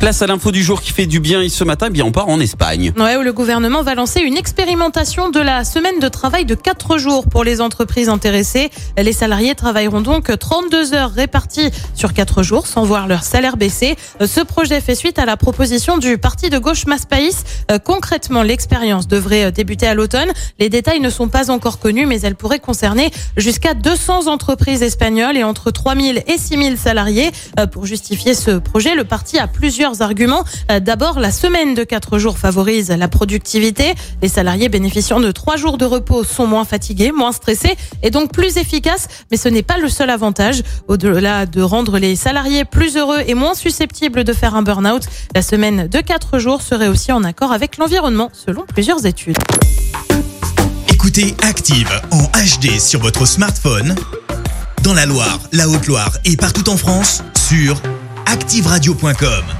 Place à l'info du jour qui fait du bien et ce matin, eh bien on part en Espagne. Ouais, où le gouvernement va lancer une expérimentation de la semaine de travail de 4 jours pour les entreprises intéressées. Les salariés travailleront donc 32 heures réparties sur 4 jours sans voir leur salaire baisser. Ce projet fait suite à la proposition du parti de gauche Maspaïs. Euh, Concrètement, l'expérience devrait débuter à l'automne. Les détails ne sont pas encore connus, mais elle pourrait concerner jusqu'à 200 entreprises espagnoles et entre 3000 et 6000 salariés. Euh, Pour justifier ce projet, le parti a plusieurs arguments. Euh, D'abord, la semaine de 4 jours favorise la productivité. Les salariés bénéficiant de 3 jours de repos sont moins fatigués, moins stressés et donc plus efficaces. Mais ce n'est pas le seul avantage. Au-delà de rendre les salariés plus heureux et moins susceptibles de faire un burn-out, la semaine de 4 jours serait aussi en accord avec l'environnement, selon plusieurs études. Écoutez Active en HD sur votre smartphone, dans la Loire, la Haute-Loire et partout en France, sur activeradio.com.